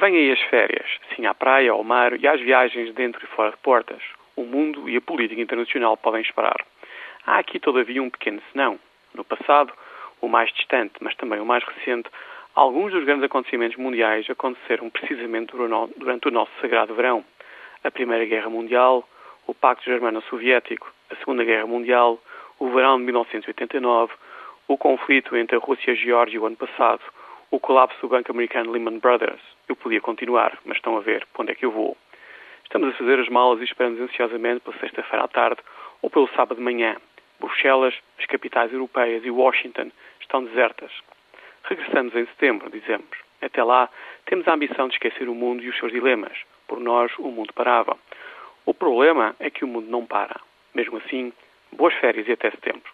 Vêm aí as férias, sim à praia, ao mar e às viagens dentro e fora de portas. O mundo e a política internacional podem esperar. Há aqui, todavia, um pequeno senão. No passado, o mais distante, mas também o mais recente, alguns dos grandes acontecimentos mundiais aconteceram precisamente durante o nosso sagrado verão. A Primeira Guerra Mundial, o Pacto Germano-Soviético, a Segunda Guerra Mundial, o verão de 1989, o conflito entre a Rússia e a Geórgia o ano passado, o colapso do banco americano Lehman Brothers. Eu podia continuar, mas estão a ver para onde é que eu vou. Estamos a fazer as malas e esperamos ansiosamente pela sexta-feira à tarde ou pelo sábado de manhã. Bruxelas, as capitais europeias e Washington estão desertas. Regressamos em setembro, dizemos. Até lá, temos a ambição de esquecer o mundo e os seus dilemas. Por nós, o mundo parava. O problema é que o mundo não para. Mesmo assim, boas férias e até setembro.